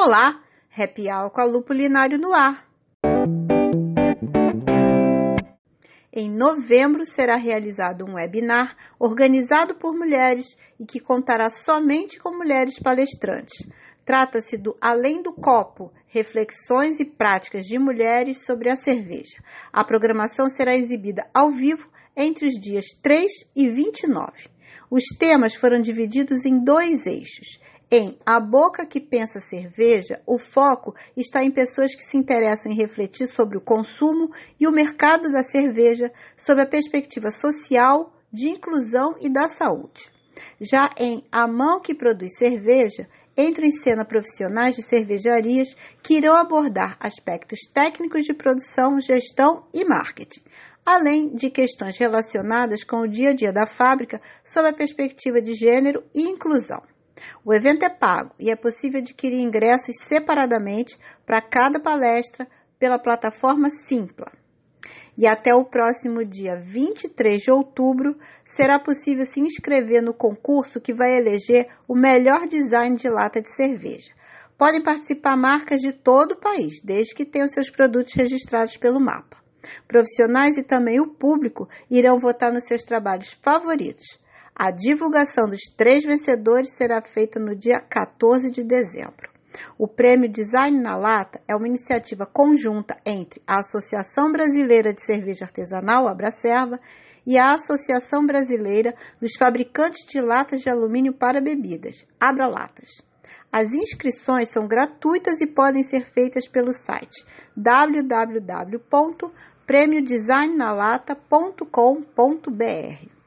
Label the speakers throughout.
Speaker 1: Olá, Happy Hour com a Lupulinário no ar. Em novembro será realizado um webinar organizado por mulheres e que contará somente com mulheres palestrantes. Trata-se do Além do Copo, reflexões e práticas de mulheres sobre a cerveja. A programação será exibida ao vivo entre os dias 3 e 29. Os temas foram divididos em dois eixos. Em A Boca que Pensa Cerveja, o foco está em pessoas que se interessam em refletir sobre o consumo e o mercado da cerveja sob a perspectiva social, de inclusão e da saúde. Já em A Mão que Produz Cerveja, entram em cena profissionais de cervejarias que irão abordar aspectos técnicos de produção, gestão e marketing, além de questões relacionadas com o dia a dia da fábrica sob a perspectiva de gênero e inclusão. O evento é pago e é possível adquirir ingressos separadamente para cada palestra pela plataforma Simpla e até o próximo dia 23 de outubro será possível se inscrever no concurso que vai eleger o melhor design de lata de cerveja. Podem participar marcas de todo o país, desde que tenham seus produtos registrados pelo mapa. Profissionais e também o público irão votar nos seus trabalhos favoritos. A divulgação dos três vencedores será feita no dia 14 de dezembro. O Prêmio Design na Lata é uma iniciativa conjunta entre a Associação Brasileira de Cerveja Artesanal, Abracerva, e a Associação Brasileira dos Fabricantes de Latas de Alumínio para Bebidas, Abra Latas. As inscrições são gratuitas e podem ser feitas pelo site www.premiodesignalata.com.br.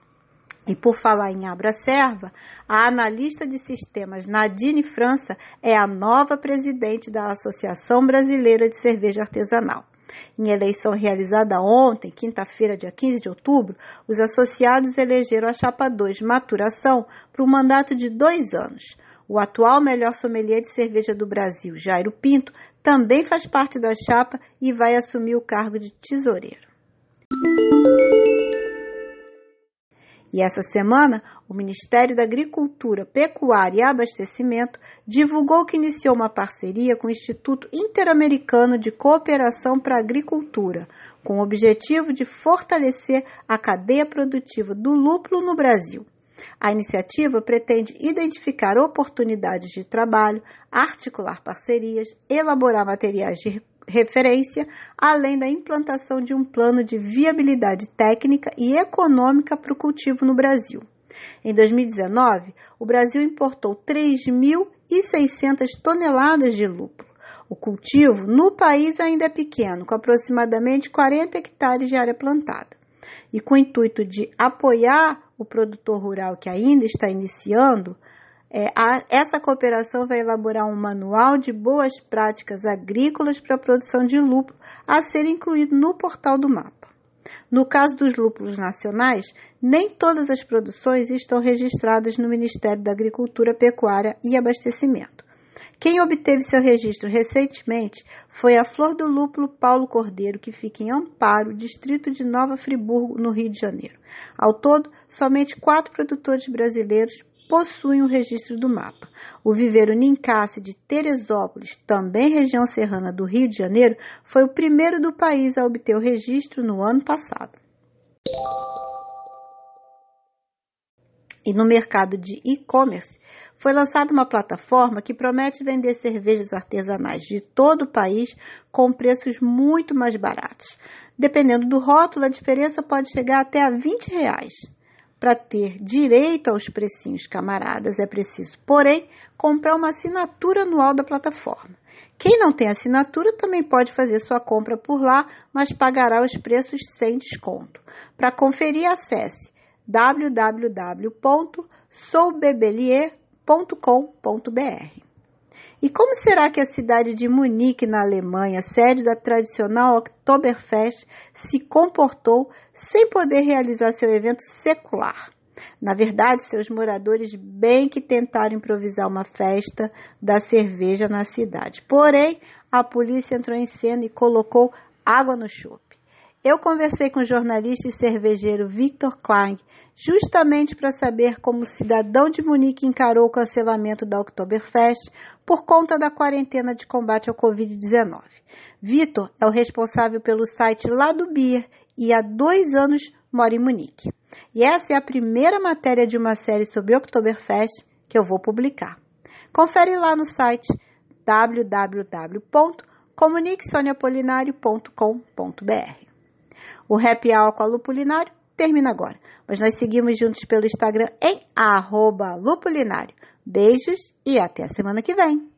Speaker 1: E por falar em Abra Serva, a analista de sistemas Nadine França é a nova presidente da Associação Brasileira de Cerveja Artesanal. Em eleição realizada ontem, quinta-feira, dia 15 de outubro, os associados elegeram a chapa 2 Maturação para um mandato de dois anos. O atual melhor sommelier de cerveja do Brasil, Jairo Pinto, também faz parte da chapa e vai assumir o cargo de tesoureiro. E essa semana, o Ministério da Agricultura, Pecuária e Abastecimento divulgou que iniciou uma parceria com o Instituto Interamericano de Cooperação para a Agricultura, com o objetivo de fortalecer a cadeia produtiva do lúpulo no Brasil. A iniciativa pretende identificar oportunidades de trabalho, articular parcerias, elaborar materiais de referência, além da implantação de um plano de viabilidade técnica e econômica para o cultivo no Brasil. Em 2019, o Brasil importou 3.600 toneladas de lúpulo. O cultivo no país ainda é pequeno, com aproximadamente 40 hectares de área plantada. E com o intuito de apoiar o produtor rural que ainda está iniciando, é, a, essa cooperação vai elaborar um manual de boas práticas agrícolas para a produção de lúpulo a ser incluído no portal do mapa. No caso dos lúpulos nacionais, nem todas as produções estão registradas no Ministério da Agricultura, Pecuária e Abastecimento. Quem obteve seu registro recentemente foi a Flor do Lúpulo Paulo Cordeiro, que fica em Amparo, distrito de Nova Friburgo, no Rio de Janeiro. Ao todo, somente quatro produtores brasileiros possuem o registro do mapa. O viveiro Nincassi de Teresópolis, também região serrana do Rio de Janeiro, foi o primeiro do país a obter o registro no ano passado. E no mercado de e-commerce, foi lançada uma plataforma que promete vender cervejas artesanais de todo o país com preços muito mais baratos. Dependendo do rótulo, a diferença pode chegar até a 20 reais. Para ter direito aos precinhos camaradas, é preciso, porém, comprar uma assinatura anual da plataforma. Quem não tem assinatura também pode fazer sua compra por lá, mas pagará os preços sem desconto. Para conferir, acesse www.soubebelier.com.br. E como será que a cidade de Munique, na Alemanha, sede da tradicional Oktoberfest, se comportou sem poder realizar seu evento secular? Na verdade, seus moradores bem que tentaram improvisar uma festa da cerveja na cidade. Porém, a polícia entrou em cena e colocou água no chope. Eu conversei com o jornalista e cervejeiro Victor Klein, justamente para saber como o cidadão de Munique encarou o cancelamento da Oktoberfest por conta da quarentena de combate ao Covid-19. Vitor é o responsável pelo site Lá do Beer e há dois anos mora em Munique. E essa é a primeira matéria de uma série sobre Oktoberfest que eu vou publicar. Confere lá no site www.comuniquesoniapolinário.com.br. O Happy Hour com a Lupulinário termina agora, mas nós seguimos juntos pelo Instagram em arroba Lupulinário. Beijos e até a semana que vem.